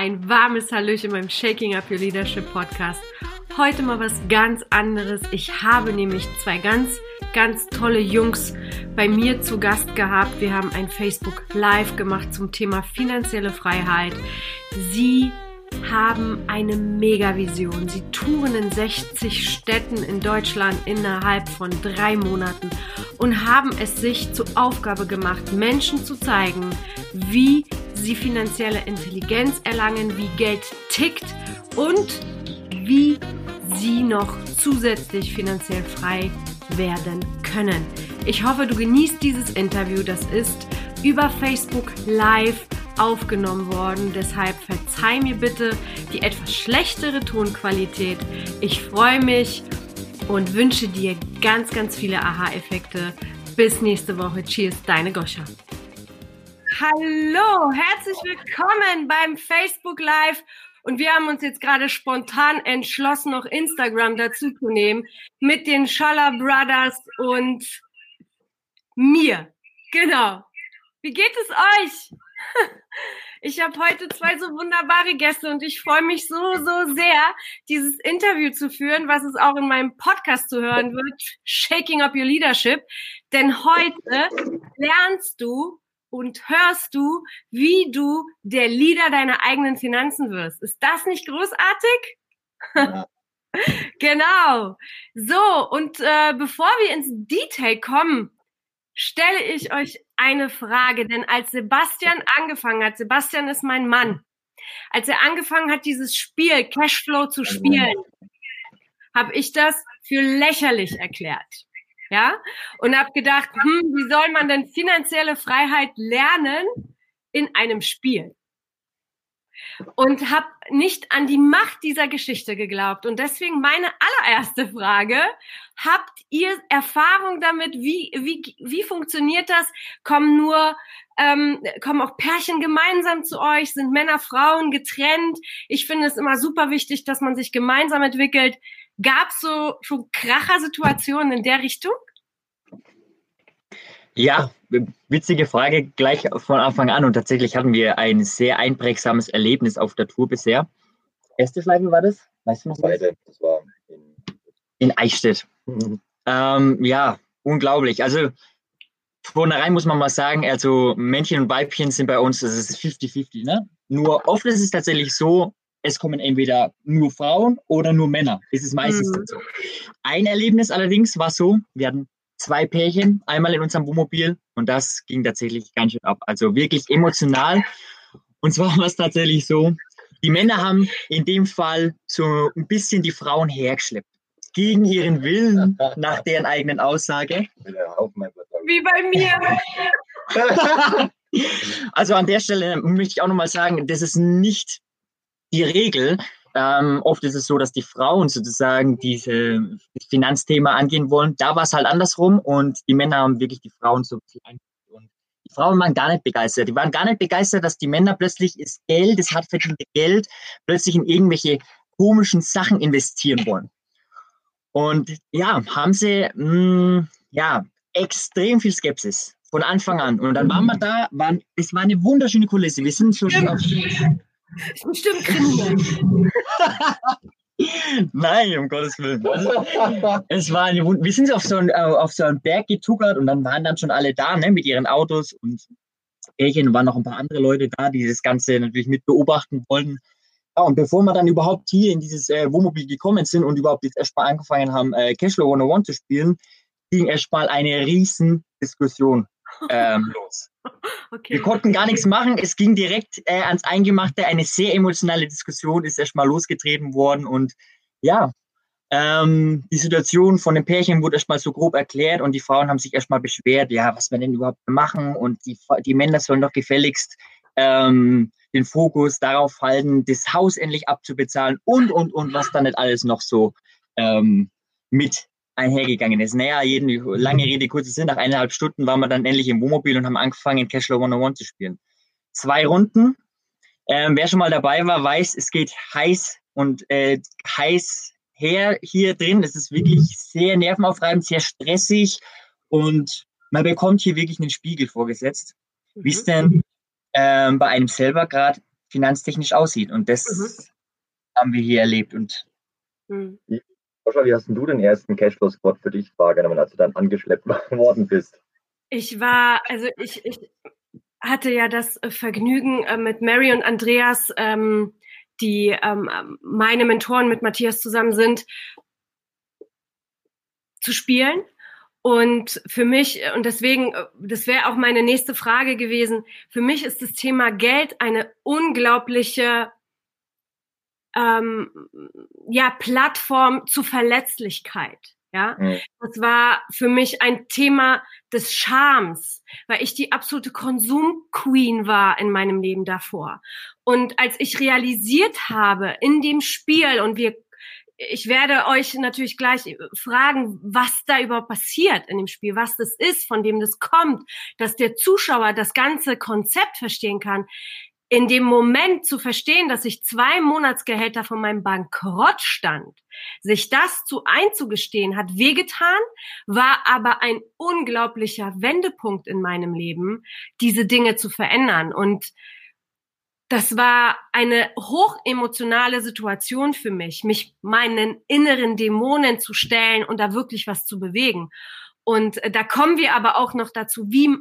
ein warmes Hallöchen beim Shaking Up Your Leadership Podcast. Heute mal was ganz anderes. Ich habe nämlich zwei ganz, ganz tolle Jungs bei mir zu Gast gehabt. Wir haben ein Facebook Live gemacht zum Thema finanzielle Freiheit. Sie haben eine Mega-Vision. Sie touren in 60 Städten in Deutschland innerhalb von drei Monaten und haben es sich zur Aufgabe gemacht, Menschen zu zeigen, wie sie finanzielle Intelligenz erlangen, wie Geld tickt und wie sie noch zusätzlich finanziell frei werden können. Ich hoffe, du genießt dieses Interview. Das ist über Facebook Live aufgenommen worden. Deshalb verzeih mir bitte die etwas schlechtere Tonqualität. Ich freue mich und wünsche dir ganz, ganz viele Aha-Effekte. Bis nächste Woche. Cheers, deine Goscha. Hallo, herzlich willkommen beim Facebook Live. Und wir haben uns jetzt gerade spontan entschlossen, noch Instagram dazu zu nehmen mit den Schaller Brothers und mir. Genau. Wie geht es euch? Ich habe heute zwei so wunderbare Gäste und ich freue mich so, so sehr, dieses Interview zu führen, was es auch in meinem Podcast zu hören wird, Shaking Up Your Leadership. Denn heute lernst du und hörst du, wie du der Leader deiner eigenen Finanzen wirst. Ist das nicht großartig? Ja. genau. So, und äh, bevor wir ins Detail kommen, stelle ich euch eine Frage, denn als Sebastian angefangen hat, Sebastian ist mein Mann, als er angefangen hat, dieses Spiel Cashflow zu spielen, habe ich das für lächerlich erklärt. Ja, und habe gedacht, hm, wie soll man denn finanzielle Freiheit lernen in einem Spiel? und habe nicht an die Macht dieser Geschichte geglaubt. Und deswegen meine allererste Frage, habt ihr Erfahrung damit, wie, wie, wie funktioniert das? Kommen nur, ähm, kommen auch Pärchen gemeinsam zu euch? Sind Männer, Frauen getrennt? Ich finde es immer super wichtig, dass man sich gemeinsam entwickelt. Gab es so schon Krachersituationen in der Richtung? Ja, witzige Frage gleich von Anfang an. Und tatsächlich hatten wir ein sehr einprägsames Erlebnis auf der Tour bisher. Erste Schleife war das? Weißt du noch? Zweite, das war in, in Eichstätt. Mhm. Ähm, ja, unglaublich. Also vornherein muss man mal sagen, also Männchen und Weibchen sind bei uns, das ist 50-50. Ne? Nur oft ist es tatsächlich so, es kommen entweder nur Frauen oder nur Männer. Das ist meistens mhm. so. Ein Erlebnis allerdings war so, wir hatten zwei Pärchen, einmal in unserem Wohnmobil und das ging tatsächlich ganz schön ab. Also wirklich emotional. Und zwar war es tatsächlich so, die Männer haben in dem Fall so ein bisschen die Frauen hergeschleppt. Gegen ihren Willen, nach deren eigenen Aussage. Wie bei mir. also an der Stelle möchte ich auch nochmal sagen, das ist nicht die Regel. Ähm, oft ist es so, dass die Frauen sozusagen diese Finanzthema angehen wollen. Da war es halt andersrum und die Männer haben wirklich die Frauen so ein und die Frauen waren gar nicht begeistert. Die waren gar nicht begeistert, dass die Männer plötzlich das Geld, das hart verdiente Geld, plötzlich in irgendwelche komischen Sachen investieren wollen. Und ja, haben sie mh, mm, ja extrem viel Skepsis von Anfang an. Und dann waren wir da, waren, es war eine wunderschöne Kulisse. Wir sind schon auf ist bestimmt kriminell. Nein, um Gottes Willen. es war eine Wund wir sind auf so, einen, äh, auf so einen Berg getuckert und dann waren dann schon alle da ne, mit ihren Autos und Pärchen waren noch ein paar andere Leute da, die das Ganze natürlich mit beobachten wollten. Ja, und bevor wir dann überhaupt hier in dieses äh, Wohnmobil gekommen sind und überhaupt jetzt erstmal angefangen haben, äh, Cashflow 101 zu spielen, ging erstmal eine riesen Diskussion ähm, los. Okay. Wir konnten gar nichts machen. Es ging direkt äh, ans Eingemachte. Eine sehr emotionale Diskussion ist erstmal losgetreten worden. Und ja, ähm, die Situation von den Pärchen wurde erstmal so grob erklärt und die Frauen haben sich erstmal beschwert, ja, was wir denn überhaupt machen. Und die, die Männer sollen doch gefälligst ähm, den Fokus darauf halten, das Haus endlich abzubezahlen und, und, und, was dann nicht alles noch so ähm, mit einhergegangen ist. Naja, jeden, lange Rede, kurzer Sinn, nach eineinhalb Stunden waren wir dann endlich im Wohnmobil und haben angefangen, Cashflow 101 zu spielen. Zwei Runden. Ähm, wer schon mal dabei war, weiß, es geht heiß und äh, heiß her hier drin. Es ist wirklich sehr nervenaufreibend, sehr stressig und man bekommt hier wirklich einen Spiegel vorgesetzt, wie es denn ähm, bei einem selber gerade finanztechnisch aussieht. Und das mhm. haben wir hier erlebt. Und mhm. Joshua, wie hast du den ersten Cashflow-Squad für dich wahrgenommen, als du dann angeschleppt worden bist? Ich war, also ich, ich hatte ja das Vergnügen äh, mit Mary und Andreas, ähm, die ähm, meine Mentoren mit Matthias zusammen sind, zu spielen. Und für mich, und deswegen, das wäre auch meine nächste Frage gewesen, für mich ist das Thema Geld eine unglaubliche ähm, ja, Plattform zu Verletzlichkeit. Ja, mhm. das war für mich ein Thema des Schams, weil ich die absolute Konsumqueen war in meinem Leben davor. Und als ich realisiert habe in dem Spiel und wir ich werde euch natürlich gleich fragen, was da überhaupt passiert in dem Spiel, was das ist, von dem das kommt, dass der Zuschauer das ganze Konzept verstehen kann. In dem Moment zu verstehen, dass ich zwei Monatsgehälter von meinem Bankrott stand, sich das zu einzugestehen, hat wehgetan, war aber ein unglaublicher Wendepunkt in meinem Leben, diese Dinge zu verändern. Und das war eine hochemotionale Situation für mich, mich meinen inneren Dämonen zu stellen und da wirklich was zu bewegen. Und äh, da kommen wir aber auch noch dazu, wie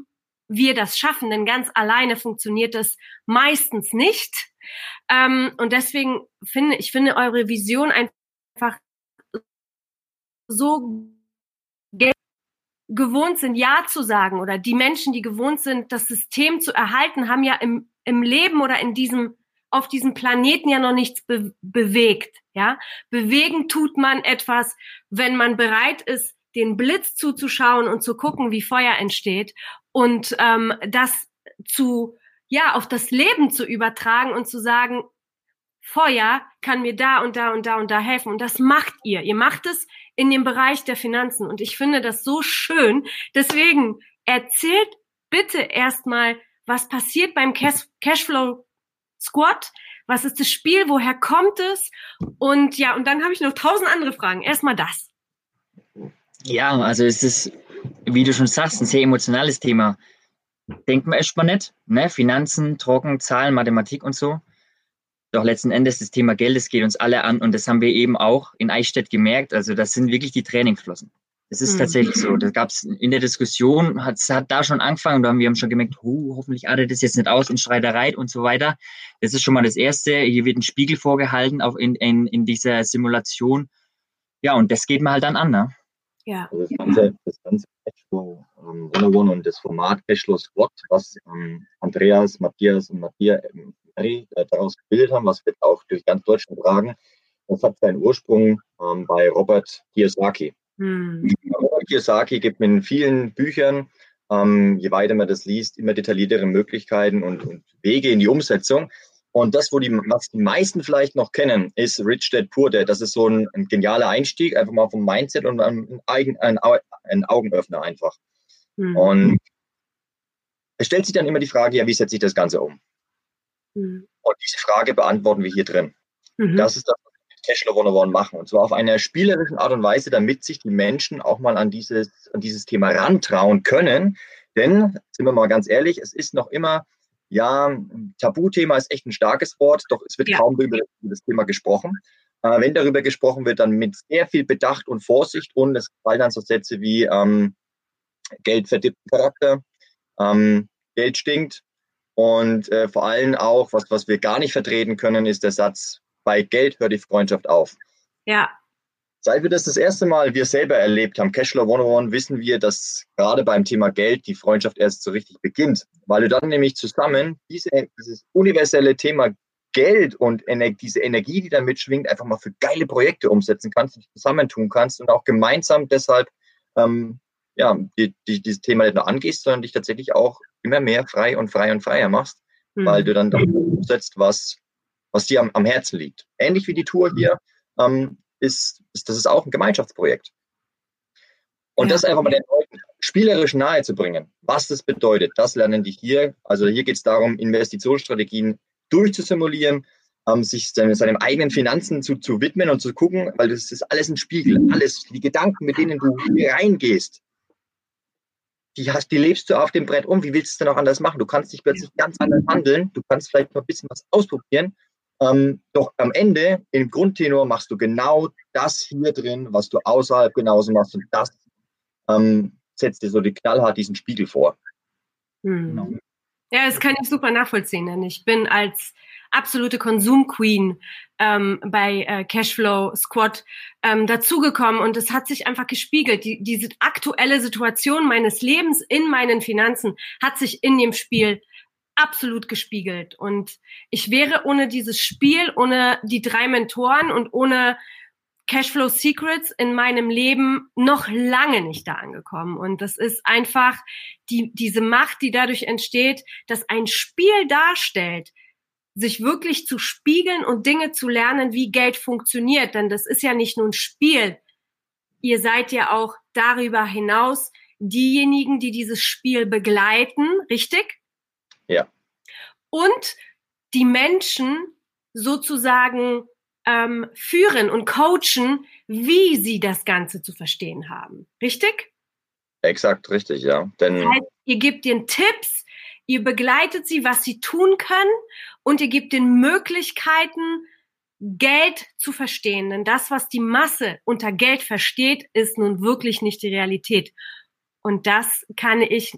wir das schaffen, denn ganz alleine funktioniert das meistens nicht. Ähm, und deswegen finde ich finde eure Vision einfach so gewohnt sind, Ja zu sagen oder die Menschen, die gewohnt sind, das System zu erhalten, haben ja im im Leben oder in diesem auf diesem Planeten ja noch nichts be bewegt, ja? Bewegen tut man etwas, wenn man bereit ist, den Blitz zuzuschauen und zu gucken, wie Feuer entsteht und ähm, das zu ja auf das Leben zu übertragen und zu sagen, Feuer kann mir da und da und da und da helfen und das macht ihr. Ihr macht es in dem Bereich der Finanzen und ich finde das so schön. Deswegen erzählt bitte erstmal was passiert beim Cash Cashflow Squad? Was ist das Spiel? Woher kommt es? Und ja, und dann habe ich noch tausend andere Fragen. Erstmal das. Ja, also es ist, wie du schon sagst, ein sehr emotionales Thema. Denkt man erstmal nicht, ne? Finanzen, Trocken, Zahlen, Mathematik und so. Doch letzten Endes das Thema Geld, das geht uns alle an und das haben wir eben auch in Eichstätt gemerkt. Also das sind wirklich die Trainingsflossen. Es ist mhm. tatsächlich so. Da gab es in der Diskussion, hat, hat da schon angefangen, da haben wir haben schon gemerkt, oh, hoffentlich artet das jetzt nicht aus in Streiterei und so weiter. Das ist schon mal das Erste. Hier wird ein Spiegel vorgehalten auch in, in, in dieser Simulation. Ja, und das geht mir halt dann an, ne? Ja. Also das ganze, das ganze Cashflow ähm, 101 und das Format Cashflow Squad, was ähm, Andreas, Matthias und Matthias äh, daraus gebildet haben, was wir auch durch ganz Deutschland tragen, das hat seinen Ursprung ähm, bei Robert Kiyosaki. Hm. Kiyosaki gibt in vielen Büchern, ähm, je weiter man das liest, immer detailliertere Möglichkeiten und, und, Wege in die Umsetzung. Und das, wo die, was die meisten vielleicht noch kennen, ist Rich Dad Poor Dad. Das ist so ein, ein genialer Einstieg, einfach mal vom Mindset und ein, ein, ein Augenöffner einfach. Hm. Und es stellt sich dann immer die Frage, ja, wie setze ich das Ganze um? Hm. Und diese Frage beantworten wir hier drin. Mhm. Das ist das, Cashflow 101 machen. Und zwar auf einer spielerischen Art und Weise, damit sich die Menschen auch mal an dieses, an dieses Thema rantrauen können. Denn, sind wir mal ganz ehrlich, es ist noch immer, ja, Tabuthema ist echt ein starkes Wort, doch es wird ja. kaum über das Thema gesprochen. Äh, wenn darüber gesprochen wird, dann mit sehr viel Bedacht und Vorsicht und es fallen dann so Sätze wie ähm, Geld verdippt Charakter, ähm, Geld stinkt und äh, vor allem auch, was, was wir gar nicht vertreten können, ist der Satz, bei Geld hört die Freundschaft auf. Ja. Seit wir das das erste Mal wir selber erlebt haben, Cashflow 101, wissen wir, dass gerade beim Thema Geld die Freundschaft erst so richtig beginnt. Weil du dann nämlich zusammen diese, dieses universelle Thema Geld und Ener diese Energie, die da mitschwingt, einfach mal für geile Projekte umsetzen kannst, dich zusammentun kannst und auch gemeinsam deshalb ähm, ja, die, die, dieses Thema nicht nur angehst, sondern dich tatsächlich auch immer mehr frei und frei und freier machst, mhm. weil du dann umsetzt, was was dir am, am Herzen liegt. Ähnlich wie die Tour hier ähm, ist, ist, das ist auch ein Gemeinschaftsprojekt. Und ja. das einfach mal den Leuten spielerisch nahe zu bringen, was das bedeutet, das lernen die hier. Also hier geht es darum, Investitionsstrategien durchzusimulieren, ähm, sich seine, seinem eigenen Finanzen zu, zu widmen und zu gucken, weil das ist alles ein Spiegel, alles, die Gedanken, mit denen du hier reingehst, die hast, die lebst du auf dem Brett um. Wie willst du es denn auch anders machen? Du kannst dich plötzlich ganz anders handeln. Du kannst vielleicht noch ein bisschen was ausprobieren. Ähm, doch am Ende, im Grundtenor, machst du genau das hier drin, was du außerhalb genauso machst. Und das ähm, setzt dir so die knallhart diesen Spiegel vor. Hm. Genau. Ja, das kann ich super nachvollziehen, denn ich bin als absolute Konsum-Queen ähm, bei äh, Cashflow Squad ähm, dazugekommen und es hat sich einfach gespiegelt. Die, diese aktuelle Situation meines Lebens in meinen Finanzen hat sich in dem Spiel absolut gespiegelt. Und ich wäre ohne dieses Spiel, ohne die drei Mentoren und ohne Cashflow Secrets in meinem Leben noch lange nicht da angekommen. Und das ist einfach die, diese Macht, die dadurch entsteht, dass ein Spiel darstellt, sich wirklich zu spiegeln und Dinge zu lernen, wie Geld funktioniert. Denn das ist ja nicht nur ein Spiel. Ihr seid ja auch darüber hinaus diejenigen, die dieses Spiel begleiten, richtig? Ja. Und die Menschen sozusagen ähm, führen und coachen, wie sie das Ganze zu verstehen haben. Richtig? Exakt, richtig, ja. Denn das heißt, ihr gebt ihnen Tipps, ihr begleitet sie, was sie tun können und ihr gebt ihnen Möglichkeiten, Geld zu verstehen. Denn das, was die Masse unter Geld versteht, ist nun wirklich nicht die Realität. Und das kann ich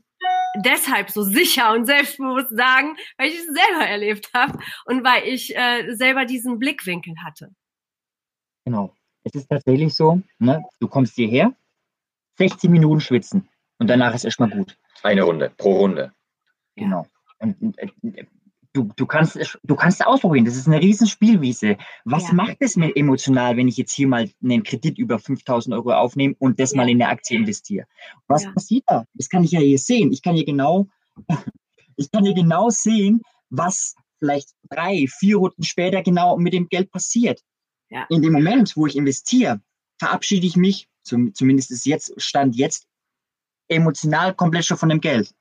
deshalb so sicher und selbstbewusst sagen, weil ich es selber erlebt habe und weil ich äh, selber diesen Blickwinkel hatte. Genau. Es ist tatsächlich so, ne? du kommst hierher, 60 Minuten schwitzen und danach ist erstmal gut. Eine Runde, pro Runde. Genau. Und, äh, du, du, kannst, du kannst ausprobieren. Das ist eine riesen Spielwiese. Was ja. macht es mir emotional, wenn ich jetzt hier mal einen Kredit über 5000 Euro aufnehme und das ja. mal in eine Aktie investiere? Was ja. passiert da? Das kann ich ja hier sehen. Ich kann hier genau, ich kann hier genau sehen, was vielleicht drei, vier Runden später genau mit dem Geld passiert. In dem Moment, wo ich investiere, verabschiede ich mich, zum, zumindest ist jetzt, Stand jetzt, emotional komplett schon von dem Geld.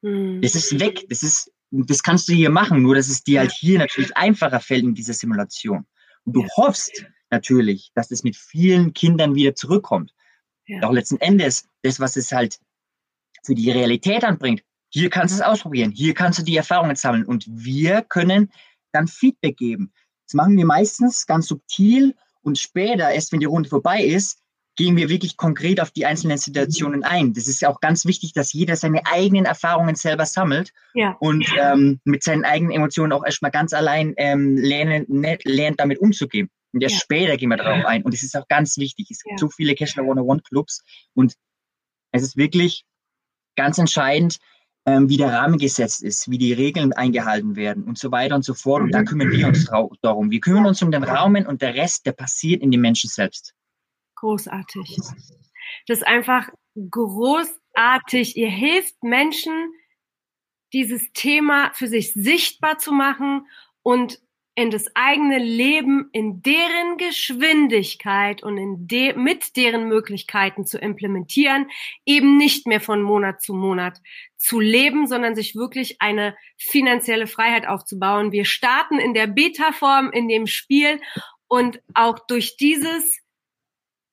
Mhm. Das ist weg. Das ist das kannst du hier machen, nur dass es dir halt hier natürlich einfacher fällt in dieser Simulation. Und du ja. hoffst natürlich, dass es mit vielen Kindern wieder zurückkommt. Ja. Doch letzten Endes, das, was es halt für die Realität anbringt, hier kannst du es ausprobieren, hier kannst du die Erfahrungen sammeln und wir können dann Feedback geben. Das machen wir meistens ganz subtil und später, erst wenn die Runde vorbei ist, gehen wir wirklich konkret auf die einzelnen Situationen ein. Das ist ja auch ganz wichtig, dass jeder seine eigenen Erfahrungen selber sammelt ja. und ähm, mit seinen eigenen Emotionen auch erstmal ganz allein ähm, lernen, ne, lernt, damit umzugehen. Und erst ja. später gehen wir darauf ein. Und es ist auch ganz wichtig. Es gibt so viele Cashflow 101 Clubs und es ist wirklich ganz entscheidend, ähm, wie der Rahmen gesetzt ist, wie die Regeln eingehalten werden und so weiter und so fort. Und da kümmern wir uns darum. Wir kümmern uns um den Rahmen und der Rest, der passiert in den Menschen selbst. Großartig. Das ist einfach großartig. Ihr hilft Menschen, dieses Thema für sich sichtbar zu machen und in das eigene Leben in deren Geschwindigkeit und in de mit deren Möglichkeiten zu implementieren, eben nicht mehr von Monat zu Monat zu leben, sondern sich wirklich eine finanzielle Freiheit aufzubauen. Wir starten in der Beta-Form in dem Spiel und auch durch dieses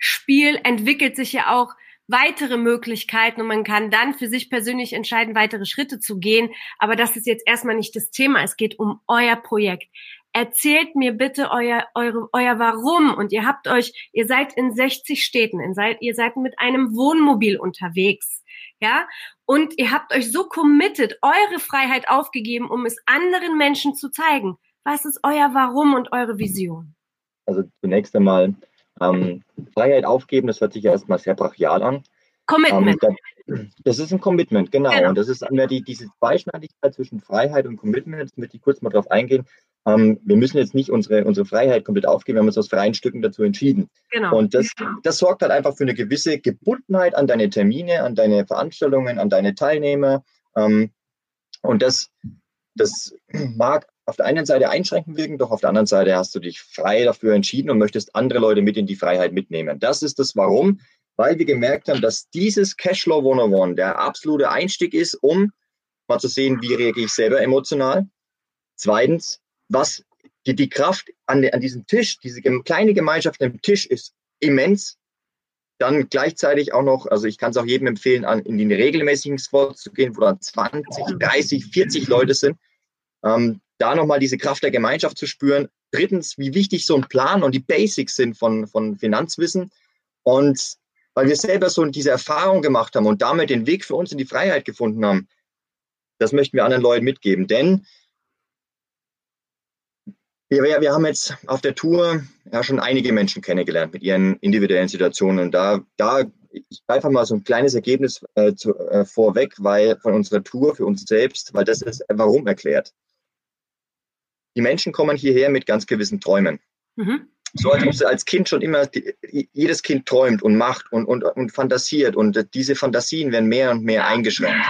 Spiel entwickelt sich ja auch weitere Möglichkeiten und man kann dann für sich persönlich entscheiden, weitere Schritte zu gehen. Aber das ist jetzt erstmal nicht das Thema. Es geht um euer Projekt. Erzählt mir bitte euer, eure, euer Warum. Und ihr habt euch, ihr seid in 60 Städten, ihr seid, ihr seid mit einem Wohnmobil unterwegs. Ja, und ihr habt euch so committed, eure Freiheit aufgegeben, um es anderen Menschen zu zeigen. Was ist euer Warum und eure Vision? Also zunächst einmal ähm, Freiheit aufgeben, das hört sich ja erstmal sehr brachial an. Commitment. Ähm, das ist ein Commitment, genau. genau. Und das ist mehr die, diese Zweischneidigkeit zwischen Freiheit und Commitment. Jetzt möchte ich kurz mal drauf eingehen. Ähm, wir müssen jetzt nicht unsere, unsere Freiheit komplett aufgeben, wir haben uns aus freien Stücken dazu entschieden. Genau. Und das, das sorgt halt einfach für eine gewisse Gebundenheit an deine Termine, an deine Veranstaltungen, an deine Teilnehmer. Ähm, und das, das mag auf der einen Seite einschränkend wirken, doch auf der anderen Seite hast du dich frei dafür entschieden und möchtest andere Leute mit in die Freiheit mitnehmen. Das ist das Warum, weil wir gemerkt haben, dass dieses Cashflow 101 der absolute Einstieg ist, um mal zu sehen, wie reagiere ich selber emotional. Zweitens, was die, die Kraft an, an diesem Tisch, diese kleine Gemeinschaft am Tisch ist immens. dann gleichzeitig auch noch, also ich kann es auch jedem empfehlen, an, in den regelmäßigen Squats zu gehen, wo dann 20, 30, 40 Leute sind. Ähm, da nochmal diese Kraft der Gemeinschaft zu spüren. Drittens, wie wichtig so ein Plan und die Basics sind von, von Finanzwissen. Und weil wir selber so diese Erfahrung gemacht haben und damit den Weg für uns in die Freiheit gefunden haben, das möchten wir anderen Leuten mitgeben. Denn wir, wir haben jetzt auf der Tour ja schon einige Menschen kennengelernt mit ihren individuellen Situationen. Und da, da ich greife mal so ein kleines Ergebnis äh, zu, äh, vorweg, weil von unserer Tour für uns selbst, weil das ist warum erklärt. Die Menschen kommen hierher mit ganz gewissen Träumen. Mhm. So als ob sie als Kind schon immer, jedes Kind träumt und macht und, und, und fantasiert und diese Fantasien werden mehr und mehr eingeschränkt.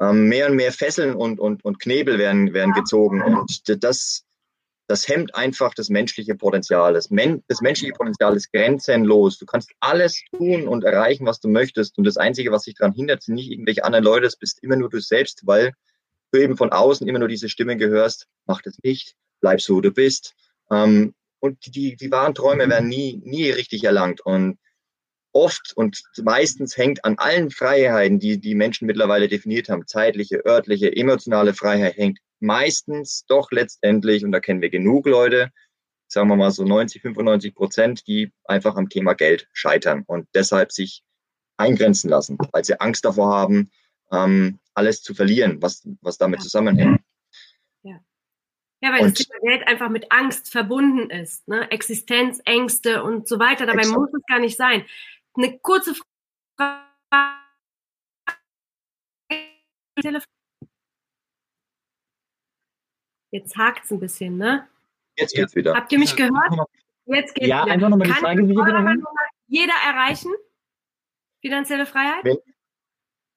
Ähm, mehr und mehr Fesseln und, und, und Knebel werden, werden gezogen und das, das hemmt einfach das menschliche Potenzial. Das, Men das menschliche Potenzial ist grenzenlos. Du kannst alles tun und erreichen, was du möchtest. Und das Einzige, was dich daran hindert, sind nicht irgendwelche anderen Leute, das bist immer nur du selbst, weil du eben von außen immer nur diese Stimme gehörst, mach das nicht, bleib so, du bist. Ähm, und die, die wahren Träume werden nie, nie richtig erlangt. Und oft und meistens hängt an allen Freiheiten, die die Menschen mittlerweile definiert haben, zeitliche, örtliche, emotionale Freiheit, hängt meistens doch letztendlich, und da kennen wir genug Leute, sagen wir mal so 90, 95 Prozent, die einfach am Thema Geld scheitern und deshalb sich eingrenzen lassen, weil sie Angst davor haben, ähm, alles zu verlieren, was, was damit zusammenhängt. Ja. Ja, weil und, das Thema Geld einfach mit Angst verbunden ist, ne? Existenzängste und so weiter. Dabei exakt. muss es gar nicht sein. Eine kurze Frage. Jetzt hakt es ein bisschen, ne? Jetzt geht's wieder. Habt ihr mich gehört? Jetzt geht's ja, wieder. einfach nochmal die Kann Frage wieder jeder erreichen? Finanzielle Freiheit?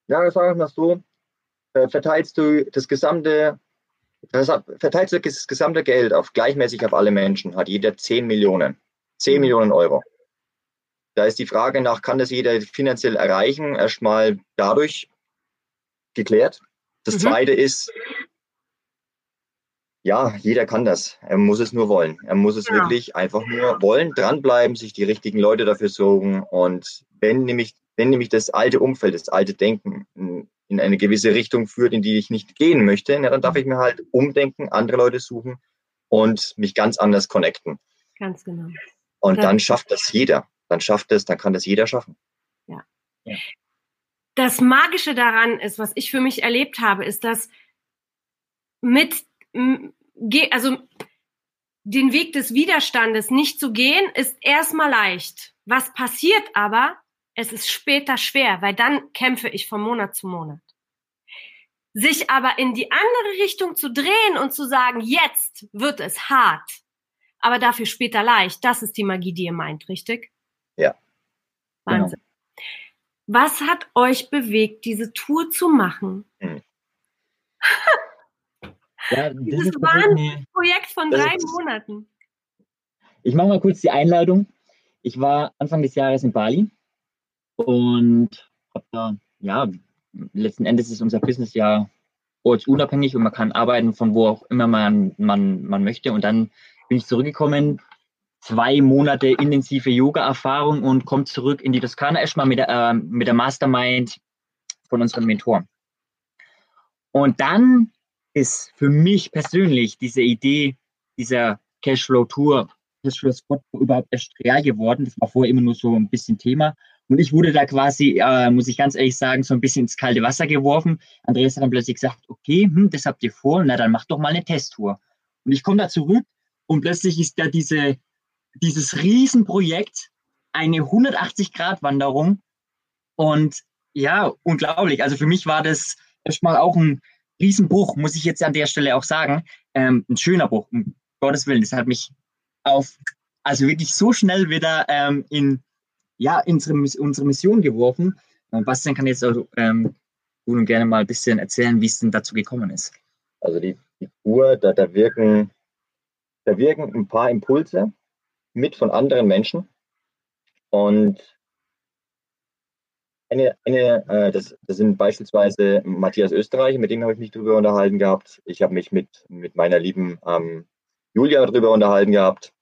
Ja, sagen wir mal so, verteilst du das gesamte, verteilst du das gesamte Geld auf gleichmäßig auf alle Menschen, hat jeder 10 Millionen. 10 mhm. Millionen Euro. Da ist die Frage nach, kann das jeder finanziell erreichen, erstmal dadurch geklärt. Das mhm. zweite ist, ja, jeder kann das. Er muss es nur wollen. Er muss es ja. wirklich einfach nur wollen, dranbleiben, sich die richtigen Leute dafür suchen. Und wenn nämlich, wenn nämlich das alte Umfeld, das alte Denken in eine gewisse Richtung führt, in die ich nicht gehen möchte, na, dann darf ich mir halt umdenken, andere Leute suchen und mich ganz anders connecten. Ganz genau. Und dann, dann schafft das jeder. Dann schafft es, dann kann das jeder schaffen. Ja. ja. Das Magische daran ist, was ich für mich erlebt habe, ist, dass mit also den Weg des Widerstandes nicht zu gehen, ist erstmal leicht. Was passiert aber? Es ist später schwer, weil dann kämpfe ich von Monat zu Monat. Sich aber in die andere Richtung zu drehen und zu sagen, jetzt wird es hart, aber dafür später leicht, das ist die Magie, die ihr meint, richtig? Ja. Wahnsinn. Genau. Was hat euch bewegt, diese Tour zu machen? Hm. Ja, Dieses Projekt von drei Monaten. Ich mache mal kurz die Einladung. Ich war Anfang des Jahres in Bali und habe da, ja, letzten Endes ist unser Business ja ortsunabhängig und man kann arbeiten von wo auch immer man, man, man möchte. Und dann bin ich zurückgekommen, zwei Monate intensive Yoga-Erfahrung und komme zurück in die Toskana erstmal mit äh, mit der Mastermind von unserem Mentor. Und dann ist für mich persönlich diese Idee dieser Cashflow-Tour, Cashflow-Spot überhaupt erst real geworden. Das war vorher immer nur so ein bisschen Thema. Und ich wurde da quasi, äh, muss ich ganz ehrlich sagen, so ein bisschen ins kalte Wasser geworfen. Andreas hat dann plötzlich gesagt, okay, hm, das habt ihr vor, na dann macht doch mal eine Testtour. Und ich komme da zurück und plötzlich ist da diese, dieses Riesenprojekt eine 180-Grad-Wanderung. Und ja, unglaublich. Also für mich war das erstmal auch ein Riesenbruch, muss ich jetzt an der Stelle auch sagen. Ähm, ein schöner Bruch, um Gottes Willen. Das hat mich auf, also wirklich so schnell wieder ähm, in ja, unsere, unsere Mission geworfen. Und Bastian kann jetzt auch ähm, gut und gerne mal ein bisschen erzählen, wie es denn dazu gekommen ist. Also die, die Uhr, da, da, wirken, da wirken ein paar Impulse mit von anderen Menschen. Und eine, eine äh, das, das sind beispielsweise Matthias Österreich, mit dem habe ich mich darüber unterhalten gehabt. Ich habe mich mit, mit meiner lieben ähm, Julia darüber unterhalten gehabt.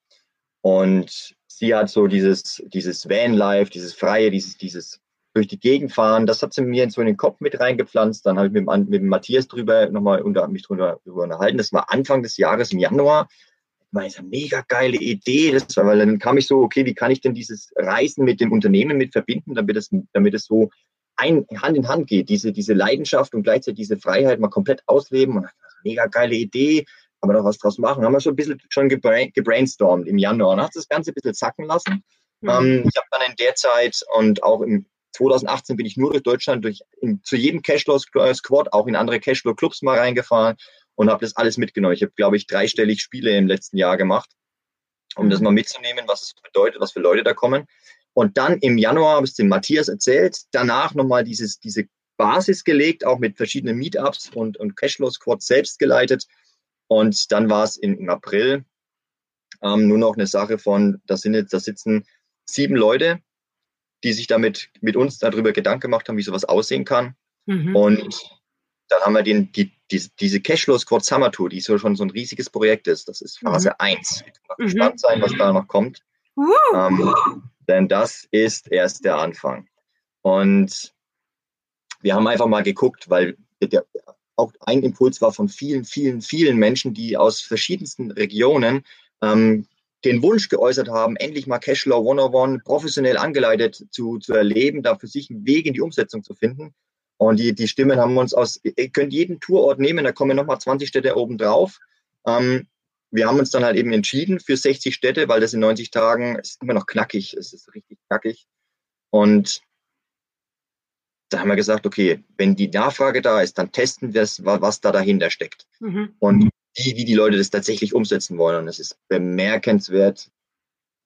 Und sie hat so dieses, dieses Van-Life, dieses Freie, dieses, dieses durch die Gegend fahren, das hat sie mir so in den Kopf mit reingepflanzt. Dann habe ich mit, mit Matthias drüber nochmal unter, mich drüber, drüber unterhalten. Das war Anfang des Jahres im Januar. Ich meine, das ist eine mega geile Idee. Das war, weil dann kam ich so, okay, wie kann ich denn dieses Reisen mit dem Unternehmen mit verbinden, damit es, damit es so ein, Hand in Hand geht, diese, diese Leidenschaft und gleichzeitig diese Freiheit mal komplett ausleben. Und mega geile Idee, kann man doch was draus machen. Haben wir schon ein bisschen schon gebrainstormt im Januar und hat das Ganze ein bisschen zacken lassen. Mhm. Ähm, ich habe dann in der Zeit und auch im 2018 bin ich nur durch Deutschland, durch in, zu jedem Cashflow-Squad, auch in andere Cashflow-Clubs mal reingefahren und habe das alles mitgenommen. Ich habe, glaube ich, dreistellig Spiele im letzten Jahr gemacht, um mhm. das mal mitzunehmen, was es bedeutet, was für Leute da kommen. Und dann im Januar habe ich es dem Matthias erzählt, danach nochmal dieses, diese Basis gelegt, auch mit verschiedenen Meetups und, und Cashflow-Squads selbst geleitet. Und dann war es im April ähm, nur noch eine Sache von, da sind jetzt, da sitzen sieben Leute, die sich damit mit uns darüber Gedanken gemacht haben, wie sowas aussehen kann. Mhm. Und dann haben wir den, die, die, diese Cashflow Squad Summer Tour, die so schon so ein riesiges Projekt ist. Das ist Phase mhm. 1. Ich kann mhm. gespannt sein, was da noch kommt. Uh. Ähm, denn das ist erst der Anfang. Und wir haben einfach mal geguckt, weil der, auch ein Impuls war von vielen, vielen, vielen Menschen, die aus verschiedensten Regionen ähm, den Wunsch geäußert haben, endlich mal Cashflow 101 professionell angeleitet zu, zu erleben, da für sich einen Weg in die Umsetzung zu finden. Und die, die Stimmen haben uns aus, ihr könnt jeden Tourort nehmen, da kommen nochmal 20 Städte oben drauf. Ähm, wir haben uns dann halt eben entschieden für 60 Städte, weil das in 90 Tagen ist immer noch knackig, es ist richtig knackig. Und da haben wir gesagt, okay, wenn die Nachfrage da ist, dann testen wir es, was da dahinter steckt. Mhm. Und wie, wie die Leute das tatsächlich umsetzen wollen. Und es ist bemerkenswert,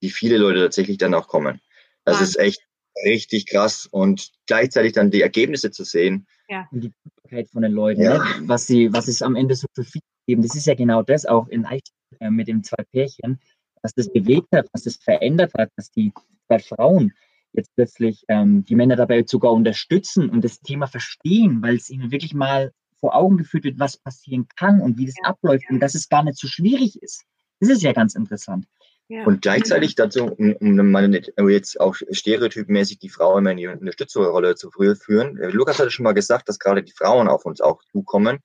wie viele Leute tatsächlich dann auch kommen. Das ja. ist echt richtig krass und gleichzeitig dann die Ergebnisse zu sehen. Ja. Und die Dankbarkeit von den Leuten, ja. ne? was sie, was es am Ende so für viel geben. Das ist ja genau das auch in äh, mit den zwei Pärchen, was das bewegt hat, was das verändert hat, dass die zwei Frauen jetzt plötzlich ähm, die Männer dabei sogar unterstützen und das Thema verstehen, weil es ihnen wirklich mal vor Augen geführt wird, was passieren kann und wie das ja, abläuft ja. und dass es gar nicht so schwierig ist. Das ist ja ganz interessant. Ja. Und gleichzeitig dazu, um, um mal nicht jetzt auch stereotypmäßig die Frau immer in die Unterstützerrolle zu früh führen. Äh, Lukas hatte schon mal gesagt, dass gerade die Frauen auf uns auch zukommen,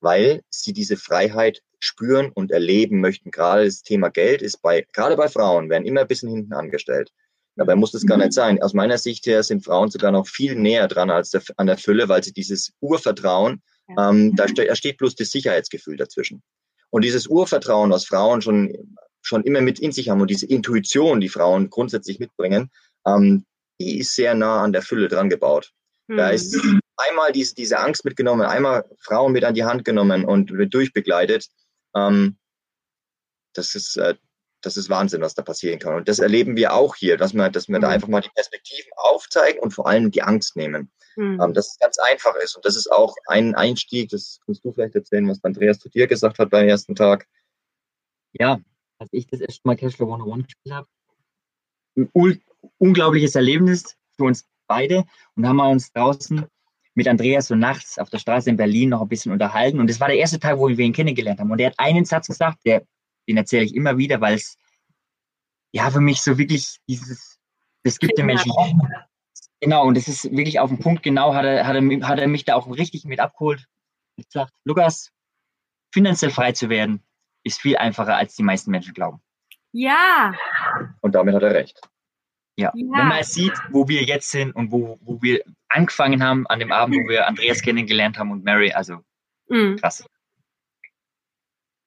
weil sie diese Freiheit spüren und erleben möchten. Gerade das Thema Geld ist bei, gerade bei Frauen, werden immer ein bisschen hinten angestellt. Dabei muss das gar nicht sein. Aus meiner Sicht her sind Frauen sogar noch viel näher dran als der, an der Fülle, weil sie dieses Urvertrauen, ja. ähm, da, ste da steht bloß das Sicherheitsgefühl dazwischen. Und dieses Urvertrauen, was Frauen schon, schon immer mit in sich haben und diese Intuition, die Frauen grundsätzlich mitbringen, ähm, die ist sehr nah an der Fülle dran gebaut. Mhm. Da ist einmal diese, diese Angst mitgenommen, einmal Frauen mit an die Hand genommen und durchbegleitet. Ähm, das ist, äh, das ist Wahnsinn, was da passieren kann. Und das erleben wir auch hier, dass wir, dass wir mhm. da einfach mal die Perspektiven aufzeigen und vor allem die Angst nehmen. Mhm. Ähm, dass es ganz einfach ist. Und das ist auch ein Einstieg, das kannst du vielleicht erzählen, was Andreas zu dir gesagt hat beim ersten Tag. Ja, als ich das erste Mal Cashflow 101 gespielt habe, ein unglaubliches Erlebnis für uns beide. Und haben wir uns draußen mit Andreas so nachts auf der Straße in Berlin noch ein bisschen unterhalten. Und das war der erste Tag, wo wir ihn kennengelernt haben. Und er hat einen Satz gesagt, der den erzähle ich immer wieder, weil es ja für mich so wirklich dieses, es gibt den Menschen. Genau, und das ist wirklich auf den Punkt genau, hat er, hat er, hat er mich da auch richtig mit abgeholt. Ich gesagt, Lukas, finanziell frei zu werden, ist viel einfacher, als die meisten Menschen glauben. Ja. Und damit hat er recht. Ja. ja. Wenn man sieht, wo wir jetzt sind und wo, wo wir angefangen haben an dem Abend, wo wir Andreas kennengelernt haben und Mary, also mhm. krass.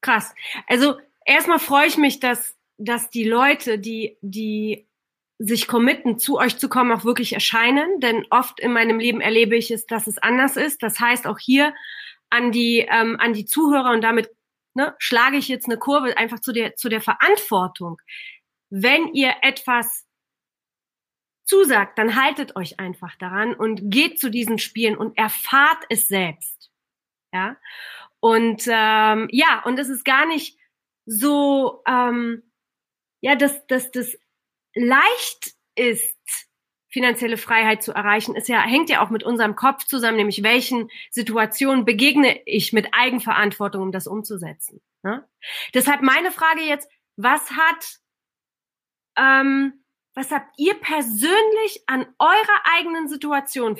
Krass. Also erstmal freue ich mich, dass, dass die Leute, die, die sich committen, zu euch zu kommen, auch wirklich erscheinen. Denn oft in meinem Leben erlebe ich es, dass es anders ist. Das heißt auch hier an die, ähm, an die Zuhörer und damit ne, schlage ich jetzt eine Kurve einfach zu der, zu der Verantwortung. Wenn ihr etwas zusagt, dann haltet euch einfach daran und geht zu diesen Spielen und erfahrt es selbst. Ja. Und ähm, ja, und es ist gar nicht so, ähm, ja, dass, dass das leicht ist, finanzielle Freiheit zu erreichen, ist ja, hängt ja auch mit unserem Kopf zusammen, nämlich welchen Situationen begegne ich mit Eigenverantwortung, um das umzusetzen. Ne? Deshalb meine Frage jetzt, was hat ähm, was habt ihr persönlich an eurer eigenen Situation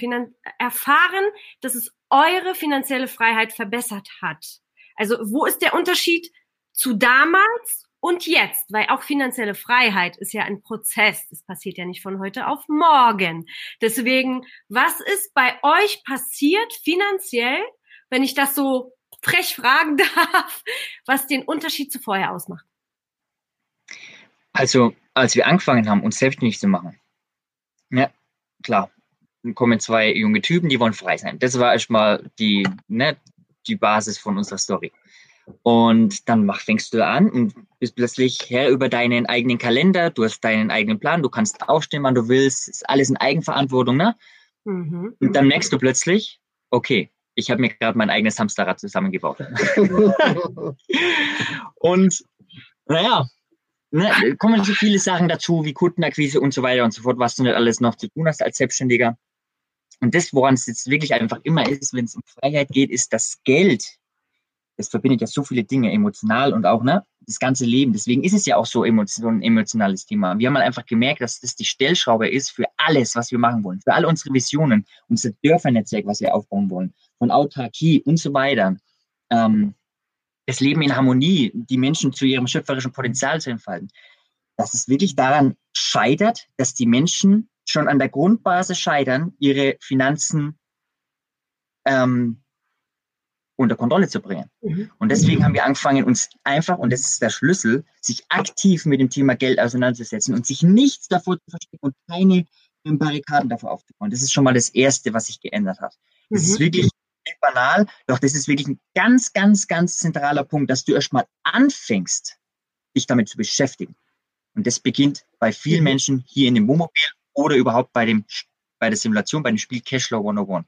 erfahren, dass es eure finanzielle Freiheit verbessert hat? Also wo ist der Unterschied zu damals und jetzt? Weil auch finanzielle Freiheit ist ja ein Prozess. Das passiert ja nicht von heute auf morgen. Deswegen, was ist bei euch passiert finanziell, wenn ich das so frech fragen darf, was den Unterschied zu vorher ausmacht? Also, als wir angefangen haben, uns selbstständig zu machen, ja, klar, kommen zwei junge Typen, die wollen frei sein. Das war erstmal die, ne, die Basis von unserer Story. Und dann mach, fängst du an und bist plötzlich Herr über deinen eigenen Kalender, du hast deinen eigenen Plan, du kannst aufstehen, wann du willst, ist alles in Eigenverantwortung, ne? Mhm. Und dann merkst du plötzlich, okay, ich habe mir gerade mein eigenes Hamsterrad zusammengebaut. und naja, ne, kommen so viele Sachen dazu, wie Kundenakquise und so weiter und so fort, was du nicht alles noch zu tun hast als Selbstständiger. Und das, woran es jetzt wirklich einfach immer ist, wenn es um Freiheit geht, ist das Geld. Das verbindet ja so viele Dinge, emotional und auch ne, das ganze Leben. Deswegen ist es ja auch so ein emotionales Thema. Wir haben halt einfach gemerkt, dass das die Stellschraube ist für alles, was wir machen wollen, für all unsere Visionen, unser Dörfernetzwerk, was wir aufbauen wollen, von Autarkie und so weiter. Ähm, das Leben in Harmonie, die Menschen zu ihrem schöpferischen Potenzial zu entfalten. Dass es wirklich daran scheitert, dass die Menschen schon an der Grundbasis scheitern, ihre Finanzen ähm, unter Kontrolle zu bringen. Mhm. Und deswegen haben wir angefangen, uns einfach, und das ist der Schlüssel, sich aktiv mit dem Thema Geld auseinanderzusetzen und sich nichts davor zu verstecken und keine Barrikaden davor aufzubauen. Das ist schon mal das Erste, was sich geändert hat. Das mhm. ist wirklich banal, doch das ist wirklich ein ganz, ganz, ganz zentraler Punkt, dass du erstmal anfängst, dich damit zu beschäftigen. Und das beginnt bei vielen mhm. Menschen hier in dem Wohnmobil oder überhaupt bei dem bei der Simulation, bei dem Spiel Cashflow 101.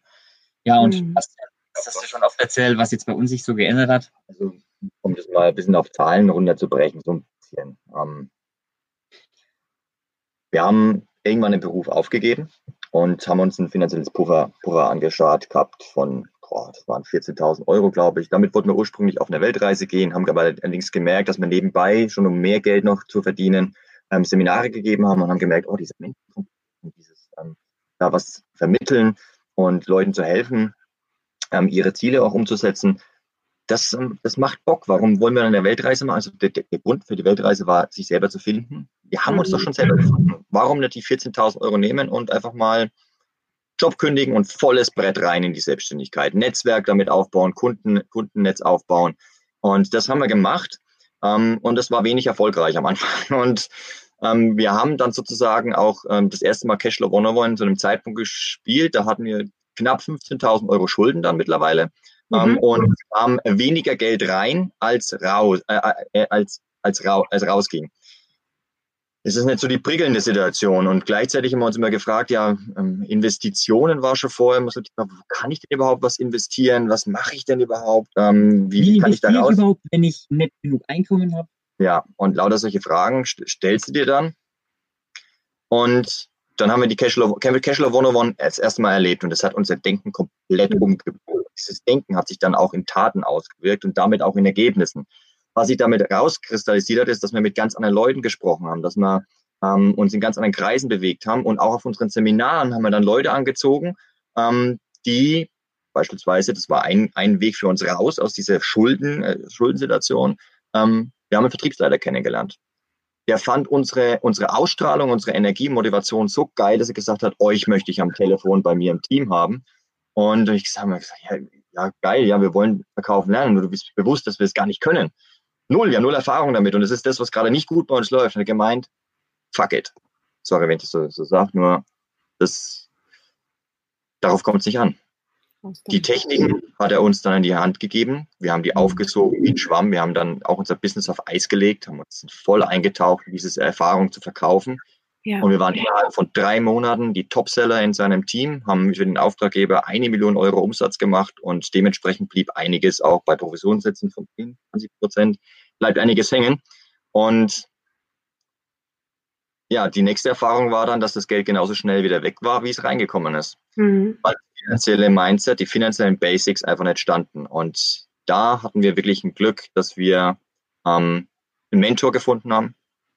Ja, und mhm. was, das hast du schon oft erzählt, was jetzt bei uns sich so geändert hat. Also, um das mal ein bisschen auf Zahlen runterzubrechen, so ein bisschen. Ähm, wir haben irgendwann den Beruf aufgegeben und haben uns ein finanzielles Puffer, Puffer angeschaut gehabt von, boah, das waren 14.000 Euro, glaube ich. Damit wollten wir ursprünglich auf eine Weltreise gehen, haben aber allerdings gemerkt, dass wir nebenbei schon um mehr Geld noch zu verdienen ähm, Seminare gegeben haben und haben gemerkt, oh, diese Menschen, dieses, ähm, da was vermitteln und Leuten zu helfen, ähm, ihre Ziele auch umzusetzen, das, ähm, das macht Bock. Warum wollen wir eine Weltreise machen? Also der, der, Grund für die Weltreise war, sich selber zu finden. Wir haben uns doch schon selber gefunden. Warum nicht die 14.000 Euro nehmen und einfach mal Job kündigen und volles Brett rein in die Selbstständigkeit. Netzwerk damit aufbauen, Kunden, Kundennetz aufbauen. Und das haben wir gemacht. Ähm, und das war wenig erfolgreich am Anfang. Und ähm, wir haben dann sozusagen auch ähm, das erste Mal Cashflow One zu einem Zeitpunkt gespielt. Da hatten wir knapp 15.000 Euro Schulden dann mittlerweile ähm, mhm. und haben weniger Geld rein als raus, äh, äh, als, als, ra als rausging. Es ist nicht so die prickelnde Situation. Und gleichzeitig haben wir uns immer gefragt, ja, ähm, Investitionen war schon vorher immer so, kann ich denn überhaupt was investieren? Was mache ich denn überhaupt? Ähm, wie, wie kann ich da raus? überhaupt, wenn ich nicht genug Einkommen habe? Ja, und lauter solche Fragen st stellst du dir dann. Und dann haben wir die Cashflow, Cashflow 101 als erste Mal erlebt und das hat unser Denken komplett mhm. umgebaut. Dieses Denken hat sich dann auch in Taten ausgewirkt und damit auch in Ergebnissen. Was sich damit rauskristallisiert hat, ist, dass wir mit ganz anderen Leuten gesprochen haben, dass wir ähm, uns in ganz anderen Kreisen bewegt haben und auch auf unseren Seminaren haben wir dann Leute angezogen, ähm, die beispielsweise, das war ein, ein Weg für uns raus aus dieser Schulden, äh, Schuldensituation, ähm, wir haben einen Vertriebsleiter kennengelernt der fand unsere, unsere Ausstrahlung, unsere Energie, Motivation so geil, dass er gesagt hat, euch möchte ich am Telefon bei mir im Team haben. Und ich habe gesagt, ja, ja, geil, ja, wir wollen verkaufen lernen. Du bist bewusst, dass wir es gar nicht können. Null, ja, null Erfahrung damit. Und das ist das, was gerade nicht gut bei uns läuft. Und er gemeint, fuck it. Sorry, wenn ich das so, so sage, nur das, darauf kommt es nicht an. Die Techniken hat er uns dann in die Hand gegeben. Wir haben die mhm. aufgesogen wie ein Schwamm. Wir haben dann auch unser Business auf Eis gelegt, haben uns voll eingetaucht, diese Erfahrung zu verkaufen. Ja. Und wir waren innerhalb von drei Monaten die Topseller in seinem Team, haben für den Auftraggeber eine Million Euro Umsatz gemacht und dementsprechend blieb einiges auch bei Provisionssätzen von 20 Prozent, bleibt einiges hängen. Und ja, die nächste Erfahrung war dann, dass das Geld genauso schnell wieder weg war, wie es reingekommen ist. Mhm. Weil finanzielle Mindset, die finanziellen Basics einfach nicht standen. Und da hatten wir wirklich ein Glück, dass wir ähm, einen Mentor gefunden haben,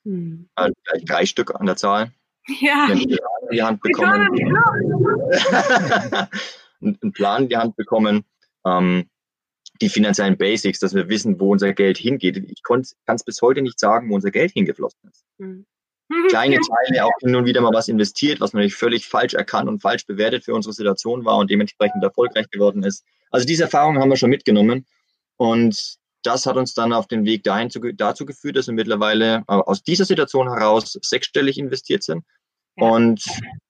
Hm. Also gleich drei Stück an der Zahl. Ja. Wenn die in die Hand bekommen. einen Plan in die Hand bekommen. Ähm, die finanziellen Basics, dass wir wissen, wo unser Geld hingeht. Ich kann es bis heute nicht sagen, wo unser Geld hingeflossen ist. Mhm. Kleine Teile, auch hin und wieder mal was investiert, was natürlich völlig falsch erkannt und falsch bewertet für unsere Situation war und dementsprechend erfolgreich geworden ist. Also diese Erfahrungen haben wir schon mitgenommen und das hat uns dann auf den Weg dahin zu, dazu geführt, dass wir mittlerweile äh, aus dieser Situation heraus sechsstellig investiert sind. Und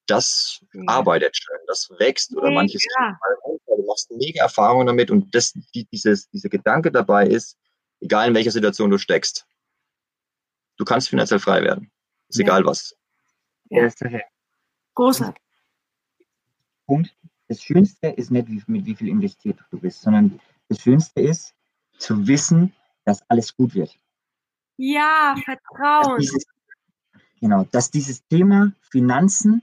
das ja. arbeitet schön, das wächst oder manches ja. du machst mega Erfahrungen damit und das, die, dieses, dieser Gedanke dabei ist, egal in welcher Situation du steckst, du kannst finanziell frei werden. Ist ja. egal was. Ja. Großartig. Punkt. Das Schönste ist nicht, wie, mit wie viel investiert du bist, sondern das Schönste ist, zu wissen, dass alles gut wird. Ja, Vertrauen. Dass dieses, genau, dass dieses Thema Finanzen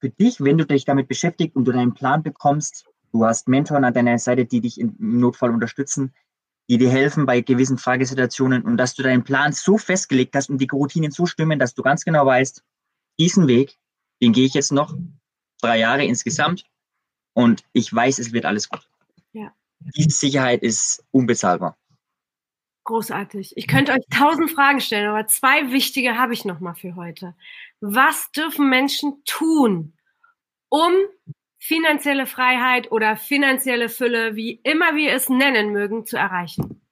für dich, wenn du dich damit beschäftigst und du deinen Plan bekommst, du hast Mentoren an deiner Seite, die dich im Notfall unterstützen, die dir helfen bei gewissen Fragesituationen und dass du deinen Plan so festgelegt hast und die Routinen so stimmen, dass du ganz genau weißt, diesen Weg, den gehe ich jetzt noch drei Jahre insgesamt und ich weiß, es wird alles gut. Ja. Diese Sicherheit ist unbezahlbar. Großartig. Ich könnte euch tausend Fragen stellen, aber zwei wichtige habe ich noch mal für heute. Was dürfen Menschen tun, um finanzielle Freiheit oder finanzielle Fülle, wie immer wir es nennen mögen, zu erreichen?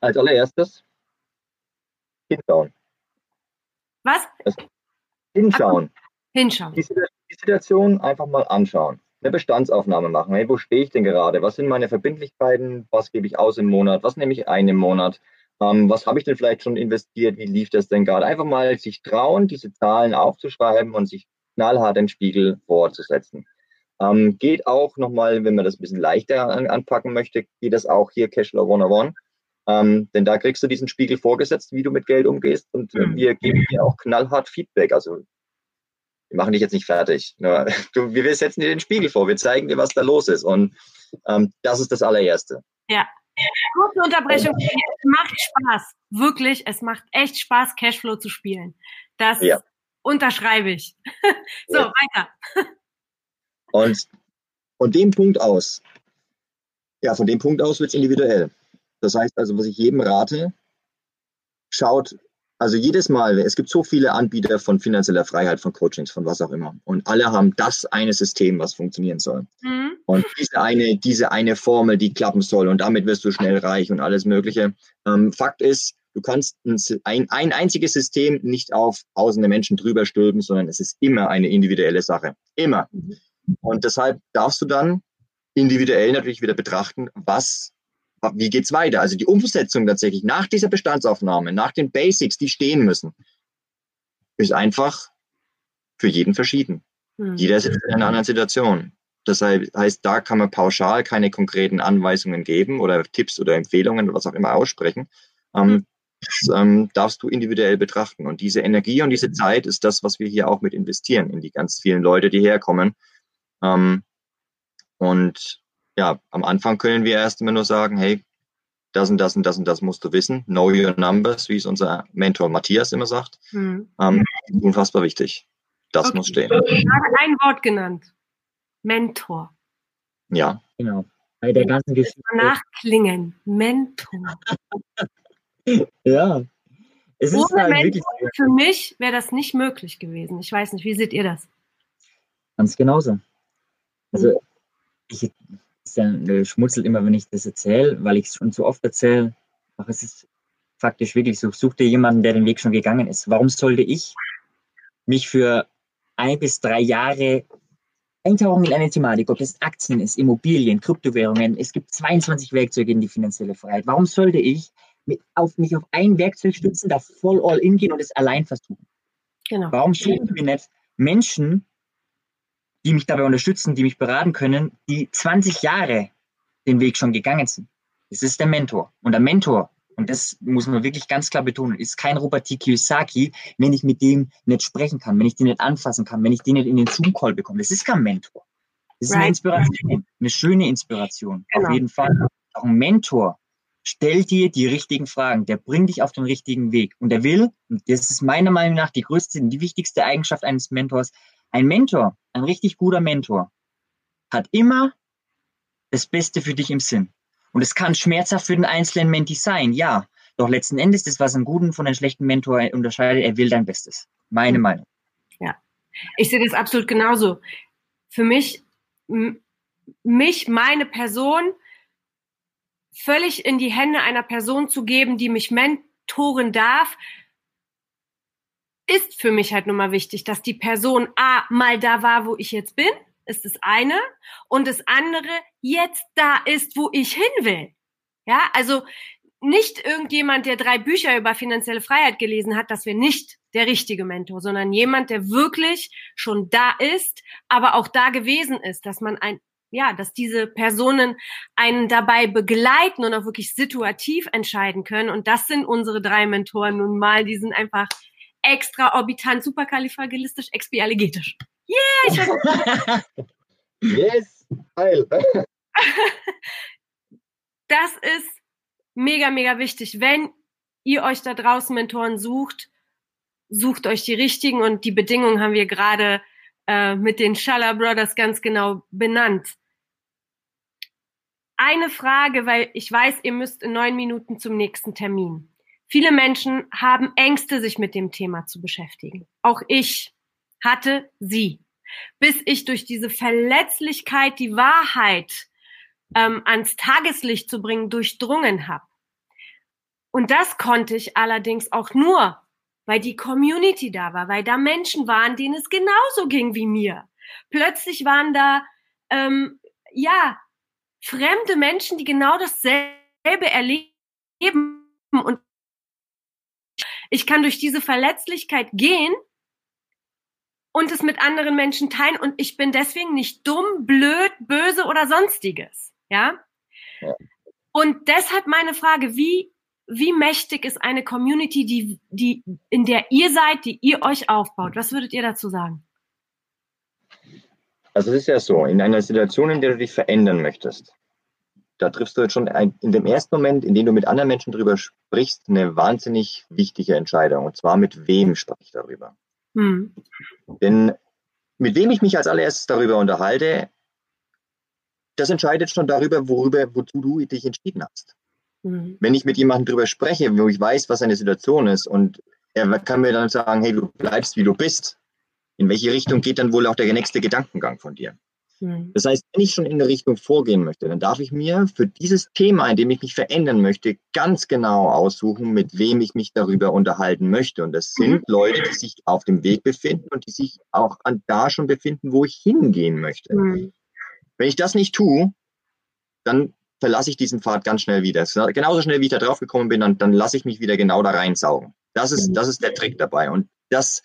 Als allererstes hinschauen. Was? hinschauen. Hinschauen. Die, die Situation einfach mal anschauen eine Bestandsaufnahme machen. Hey, wo stehe ich denn gerade? Was sind meine Verbindlichkeiten? Was gebe ich aus im Monat? Was nehme ich ein im Monat? Ähm, was habe ich denn vielleicht schon investiert? Wie lief das denn gerade? Einfach mal sich trauen, diese Zahlen aufzuschreiben und sich knallhart im Spiegel vorzusetzen. Ähm, geht auch nochmal, wenn man das ein bisschen leichter an, anpacken möchte, geht das auch hier Cashflow 101. Ähm, denn da kriegst du diesen Spiegel vorgesetzt, wie du mit Geld umgehst. Und mhm. wir geben dir auch knallhart Feedback. Also wir machen dich jetzt nicht fertig. Nur, du, wir setzen dir den Spiegel vor, wir zeigen dir, was da los ist. Und ähm, das ist das allererste. Ja. Kurze Unterbrechung. Es macht Spaß. Wirklich, es macht echt Spaß, Cashflow zu spielen. Das ja. Unterschreibe ich. so, ja. weiter. Und von dem Punkt aus, ja, von dem Punkt aus wird es individuell. Das heißt also, was ich jedem rate, schaut, also jedes Mal, es gibt so viele Anbieter von finanzieller Freiheit, von Coachings, von was auch immer. Und alle haben das eine System, was funktionieren soll. Mhm. Und diese eine, diese eine Formel, die klappen soll und damit wirst du schnell reich und alles Mögliche. Ähm, Fakt ist, du kannst ein, ein einziges System nicht auf tausende Menschen drüber stülpen, sondern es ist immer eine individuelle Sache. Immer. Mhm. Und deshalb darfst du dann individuell natürlich wieder betrachten, was wie geht's weiter? Also die Umsetzung tatsächlich nach dieser Bestandsaufnahme, nach den Basics, die stehen müssen, ist einfach für jeden verschieden. Hm. Jeder ist in einer anderen Situation. Das heißt, da kann man pauschal keine konkreten Anweisungen geben oder Tipps oder Empfehlungen oder was auch immer aussprechen. Ähm, hm. das ähm, darfst du individuell betrachten. Und diese Energie und diese Zeit ist das, was wir hier auch mit investieren in die ganz vielen Leute, die herkommen. Ähm, und ja, am Anfang können wir erst immer nur sagen, hey, das und das und das und das musst du wissen. Know your numbers, wie es unser Mentor Matthias immer sagt. Mhm. Ähm, unfassbar wichtig. Das okay. muss stehen. Ich habe ein Wort genannt. Mentor. Ja. Genau. Bei der ganzen Geschichte. Nachklingen. Mentor. ja. Es ist Ohne halt Mentor, für mich wäre das nicht möglich gewesen. Ich weiß nicht, wie seht ihr das? Ganz genauso. Also, ich, dann äh, schmutzelt immer, wenn ich das erzähle, weil ich es schon zu oft erzähle. Aber es ist faktisch wirklich so. Such dir jemanden, der den Weg schon gegangen ist. Warum sollte ich mich für ein bis drei Jahre eintauchen in eine Thematik, ob es Aktien ist, Immobilien, Kryptowährungen, es gibt 22 Werkzeuge in die finanzielle Freiheit. Warum sollte ich mit, auf, mich auf ein Werkzeug stützen, da voll all in gehen und es allein versuchen? Genau. Warum suchen wir nicht Menschen, die mich dabei unterstützen, die mich beraten können, die 20 Jahre den Weg schon gegangen sind. Das ist der Mentor. Und der Mentor, und das muss man wirklich ganz klar betonen, ist kein Robert T. Kiyosaki, wenn ich mit dem nicht sprechen kann, wenn ich den nicht anfassen kann, wenn ich den nicht in den Zoom-Call bekomme. Das ist kein Mentor. Das ist right. eine Inspiration, eine schöne Inspiration. Genau. Auf jeden Fall. Auch ein Mentor stell dir die richtigen Fragen. Der bringt dich auf den richtigen Weg. Und der will, und das ist meiner Meinung nach die größte, die wichtigste Eigenschaft eines Mentors. Ein Mentor, ein richtig guter Mentor, hat immer das Beste für dich im Sinn. Und es kann schmerzhaft für den einzelnen Menti sein, ja. Doch letzten Endes, das, was einen guten von einem schlechten Mentor unterscheidet, er will dein Bestes. Meine mhm. Meinung. Ja, ich sehe das absolut genauso. Für mich, mich, meine Person, völlig in die Hände einer Person zu geben, die mich mentoren darf, ist für mich halt nun mal wichtig, dass die Person A mal da war, wo ich jetzt bin, ist das eine, und das andere jetzt da ist, wo ich hin will. Ja, also nicht irgendjemand, der drei Bücher über finanzielle Freiheit gelesen hat, das wäre nicht der richtige Mentor, sondern jemand, der wirklich schon da ist, aber auch da gewesen ist, dass man ein ja, dass diese Personen einen dabei begleiten und auch wirklich situativ entscheiden können. Und das sind unsere drei Mentoren nun mal. Die sind einfach extraorbitant, superkalifragilistisch, expialigetisch. Yeah! Ich yes! Heil! das ist mega, mega wichtig. Wenn ihr euch da draußen Mentoren sucht, sucht euch die richtigen und die Bedingungen haben wir gerade äh, mit den Schaller Brothers ganz genau benannt. Eine Frage, weil ich weiß, ihr müsst in neun Minuten zum nächsten Termin. Viele Menschen haben Ängste, sich mit dem Thema zu beschäftigen. Auch ich hatte sie, bis ich durch diese Verletzlichkeit die Wahrheit ähm, ans Tageslicht zu bringen durchdrungen habe. Und das konnte ich allerdings auch nur, weil die Community da war, weil da Menschen waren, denen es genauso ging wie mir. Plötzlich waren da ähm, ja fremde Menschen, die genau dasselbe erleben und ich kann durch diese Verletzlichkeit gehen und es mit anderen Menschen teilen und ich bin deswegen nicht dumm, blöd, böse oder sonstiges. Ja? ja. Und deshalb meine Frage, wie wie mächtig ist eine Community, die, die, in der ihr seid, die ihr euch aufbaut? Was würdet ihr dazu sagen? Also es ist ja so, in einer Situation, in der du dich verändern möchtest, da triffst du jetzt schon ein, in dem ersten Moment, in dem du mit anderen Menschen darüber sprichst, eine wahnsinnig wichtige Entscheidung. Und zwar mit wem spreche ich darüber? Hm. Denn mit wem ich mich als allererstes darüber unterhalte, das entscheidet schon darüber, worüber, wozu du dich entschieden hast. Mhm. Wenn ich mit jemandem darüber spreche, wo ich weiß, was seine Situation ist und er kann mir dann sagen, hey, du bleibst, wie du bist, in welche Richtung geht dann wohl auch der nächste Gedankengang von dir? Mhm. Das heißt, wenn ich schon in der Richtung vorgehen möchte, dann darf ich mir für dieses Thema, in dem ich mich verändern möchte, ganz genau aussuchen, mit wem ich mich darüber unterhalten möchte. Und das sind mhm. Leute, die sich auf dem Weg befinden und die sich auch an da schon befinden, wo ich hingehen möchte. Mhm. Wenn ich das nicht tue, dann verlasse ich diesen Pfad ganz schnell wieder. Genauso schnell, wie ich da drauf gekommen bin, dann, dann lasse ich mich wieder genau da reinsaugen. Das ist, mhm. das ist der Trick dabei. Und das,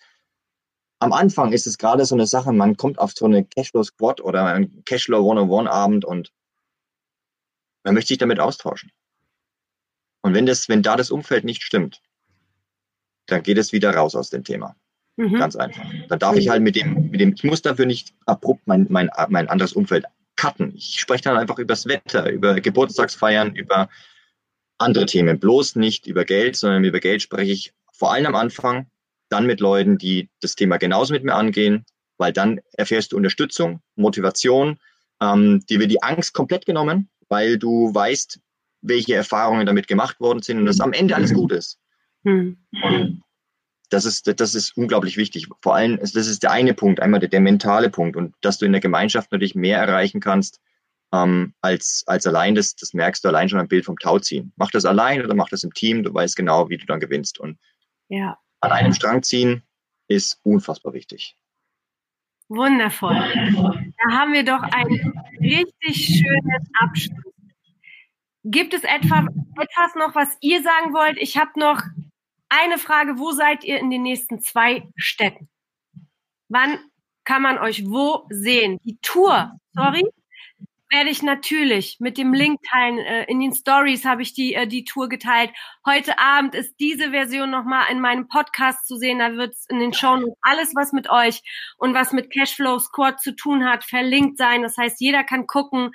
am Anfang ist es gerade so eine Sache, man kommt auf so eine Cashflow Squad oder ein Cashflow One-on-One Abend und man möchte sich damit austauschen. Und wenn das, wenn da das Umfeld nicht stimmt, dann geht es wieder raus aus dem Thema. Mhm. Ganz einfach. Dann darf ich halt mit dem, mit dem, ich muss dafür nicht abrupt mein, mein, mein anderes Umfeld cutten. Ich spreche dann einfach über das Wetter, über Geburtstagsfeiern, über andere Themen. Bloß nicht über Geld, sondern über Geld spreche ich vor allem am Anfang, dann mit Leuten, die das Thema genauso mit mir angehen, weil dann erfährst du Unterstützung, Motivation, ähm, dir wird die Angst komplett genommen, weil du weißt, welche Erfahrungen damit gemacht worden sind und dass am Ende alles gut ist. Hm. Und das ist, das ist unglaublich wichtig. Vor allem, das ist der eine Punkt, einmal der, der mentale Punkt und dass du in der Gemeinschaft natürlich mehr erreichen kannst ähm, als, als allein. Das, das merkst du allein schon am Bild vom Tauziehen. Mach das allein oder mach das im Team, du weißt genau, wie du dann gewinnst. Und ja. an einem Strang ziehen ist unfassbar wichtig. Wundervoll. Da haben wir doch einen richtig schönen Abschluss. Gibt es etwa, etwas noch, was ihr sagen wollt? Ich habe noch eine Frage, wo seid ihr in den nächsten zwei Städten? Wann kann man euch wo sehen? Die Tour, sorry, werde ich natürlich mit dem Link teilen. Äh, in den Stories habe ich die, äh, die Tour geteilt. Heute Abend ist diese Version nochmal in meinem Podcast zu sehen. Da wird es in den Shows alles, was mit euch und was mit Cashflow Squad zu tun hat, verlinkt sein. Das heißt, jeder kann gucken.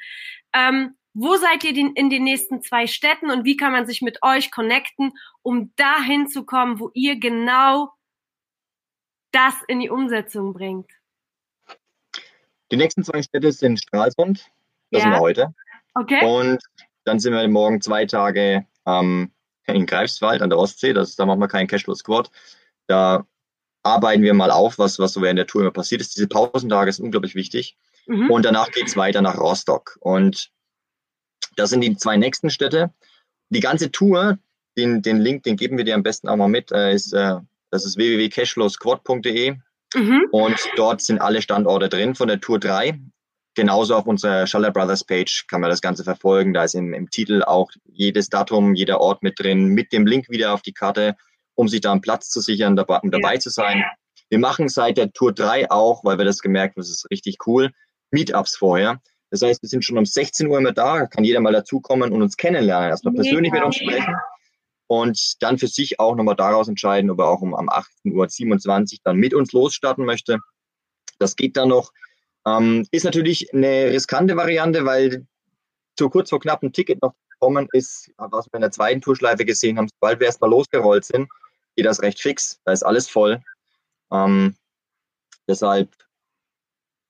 Ähm, Wo seid ihr in den nächsten zwei Städten und wie kann man sich mit euch connecten, um dahin zu kommen, wo ihr genau das in die Umsetzung bringt? Die nächsten zwei Städte sind Stralsund, das ja. sind wir heute. Okay. Und dann sind wir morgen zwei Tage ähm, in Greifswald an der Ostsee. Das, da machen wir keinen Cashflow Squad. Da arbeiten wir mal auf, was, was so während der Tour immer passiert ist. Diese Pausentage sind unglaublich wichtig. Mhm. Und danach geht es weiter nach Rostock. Und das sind die zwei nächsten Städte. Die ganze Tour, den, den Link, den geben wir dir am besten auch mal mit, äh, ist, äh, das ist www.cashflowsquad.de. Mhm. Und dort sind alle Standorte drin von der Tour 3. Genauso auf unserer Schaller Brothers Page kann man das Ganze verfolgen. Da ist im, im Titel auch jedes Datum, jeder Ort mit drin, mit dem Link wieder auf die Karte, um sich da einen Platz zu sichern, dabei, um dabei ja. zu sein. Wir machen seit der Tour 3 auch, weil wir das gemerkt haben, das ist richtig cool, Meetups vorher. Das heißt, wir sind schon um 16 Uhr immer da, kann jeder mal dazukommen und uns kennenlernen, erstmal persönlich mit uns sprechen und dann für sich auch nochmal daraus entscheiden, ob er auch um am 18.27 Uhr dann mit uns losstarten möchte. Das geht dann noch. Ähm, ist natürlich eine riskante Variante, weil zu kurz vor knapp ein Ticket noch kommen ist, was wir in der zweiten Tourschleife gesehen haben, sobald wir erstmal losgerollt sind, geht das recht fix. Da ist alles voll. Ähm, deshalb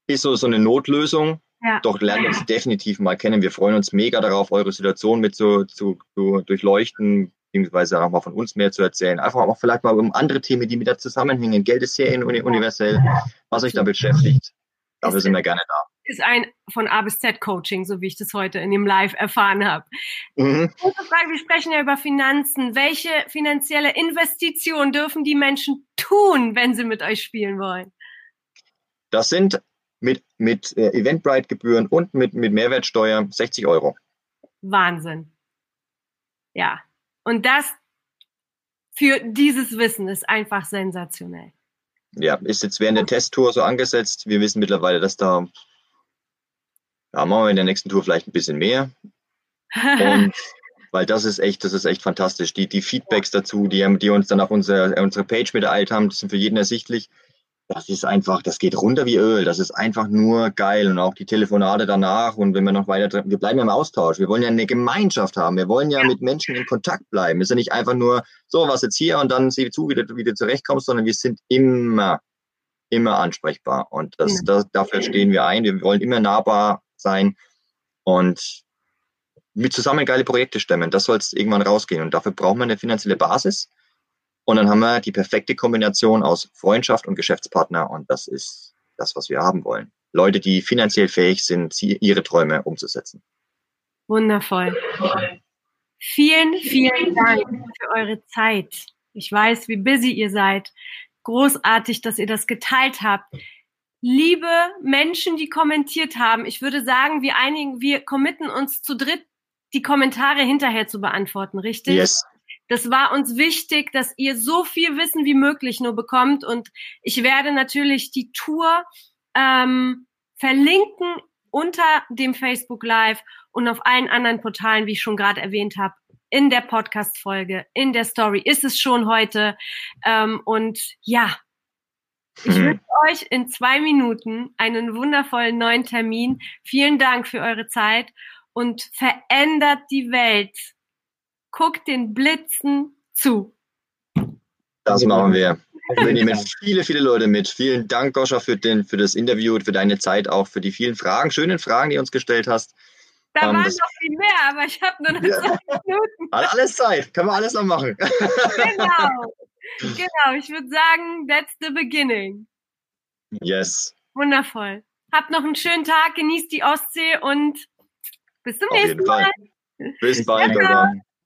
ist so, so eine Notlösung. Ja. Doch lernt uns definitiv mal kennen. Wir freuen uns mega darauf, eure Situation mit zu, zu, zu durchleuchten, beziehungsweise auch mal von uns mehr zu erzählen. Einfach auch vielleicht mal um andere Themen, die mit da zusammenhängen. Geld ist sehr universell, was euch da beschäftigt. Dafür sind wir gerne da. Ist ein von A bis Z Coaching, so wie ich das heute in dem Live erfahren habe. Mhm. Frage, wir sprechen ja über Finanzen. Welche finanzielle Investition dürfen die Menschen tun, wenn sie mit euch spielen wollen? Das sind mit, mit äh, Eventbrite-Gebühren und mit, mit Mehrwertsteuer 60 Euro. Wahnsinn. Ja, und das für dieses Wissen ist einfach sensationell. Ja, ist jetzt während der Testtour so angesetzt. Wir wissen mittlerweile, dass da, ja, machen wir in der nächsten Tour vielleicht ein bisschen mehr. Und weil das ist echt, das ist echt fantastisch. Die, die Feedbacks dazu, die, die uns dann auf unsere, unsere Page mittereilt haben, das sind für jeden ersichtlich das ist einfach, das geht runter wie Öl. Das ist einfach nur geil. Und auch die Telefonate danach. Und wenn wir noch weiter, wir bleiben ja im Austausch. Wir wollen ja eine Gemeinschaft haben. Wir wollen ja, ja. mit Menschen in Kontakt bleiben. Wir sind nicht einfach nur, so, was jetzt hier und dann sieh zu, wie du wieder zurechtkommst, sondern wir sind immer, immer ansprechbar. Und das, ja. das, dafür stehen wir ein. Wir wollen immer nahbar sein und mit zusammen geile Projekte stemmen. Das soll es irgendwann rausgehen. Und dafür brauchen wir eine finanzielle Basis. Und dann haben wir die perfekte Kombination aus Freundschaft und Geschäftspartner. Und das ist das, was wir haben wollen. Leute, die finanziell fähig sind, ihre Träume umzusetzen. Wundervoll. Vielen, vielen Dank für eure Zeit. Ich weiß, wie busy ihr seid. Großartig, dass ihr das geteilt habt. Liebe Menschen, die kommentiert haben, ich würde sagen, wir einigen, wir committen uns zu dritt, die Kommentare hinterher zu beantworten, richtig? Yes. Das war uns wichtig, dass ihr so viel Wissen wie möglich nur bekommt. Und ich werde natürlich die Tour ähm, verlinken unter dem Facebook Live und auf allen anderen Portalen, wie ich schon gerade erwähnt habe. In der Podcast-Folge, in der Story ist es schon heute. Ähm, und ja, ich mhm. wünsche euch in zwei Minuten einen wundervollen neuen Termin. Vielen Dank für eure Zeit und verändert die Welt guckt den Blitzen zu. Das machen wir. Wir nehmen viele, viele Leute mit. Vielen Dank, Goscha, für, den, für das Interview und für deine Zeit, auch für die vielen Fragen, schönen Fragen, die du uns gestellt hast. Da um, ähm, waren noch viel mehr, aber ich habe nur noch ja. zwei Minuten. Alles Zeit, können wir alles noch machen. genau, genau. Ich würde sagen, that's the beginning. Yes. Wundervoll. Habt noch einen schönen Tag, genießt die Ostsee und bis zum Auf nächsten Mal. Bis bald.